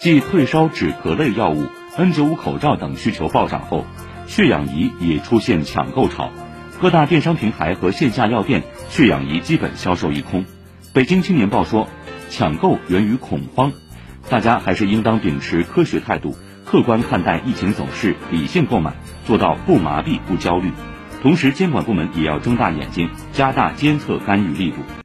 继退烧止咳类药物、N95 口罩等需求暴涨后，血氧仪也出现抢购潮。各大电商平台和线下药店血氧仪基本销售一空。北京青年报说，抢购源于恐慌，大家还是应当秉持科学态度，客观看待疫情走势，理性购买，做到不麻痹、不焦虑。同时，监管部门也要睁大眼睛，加大监测干预力度。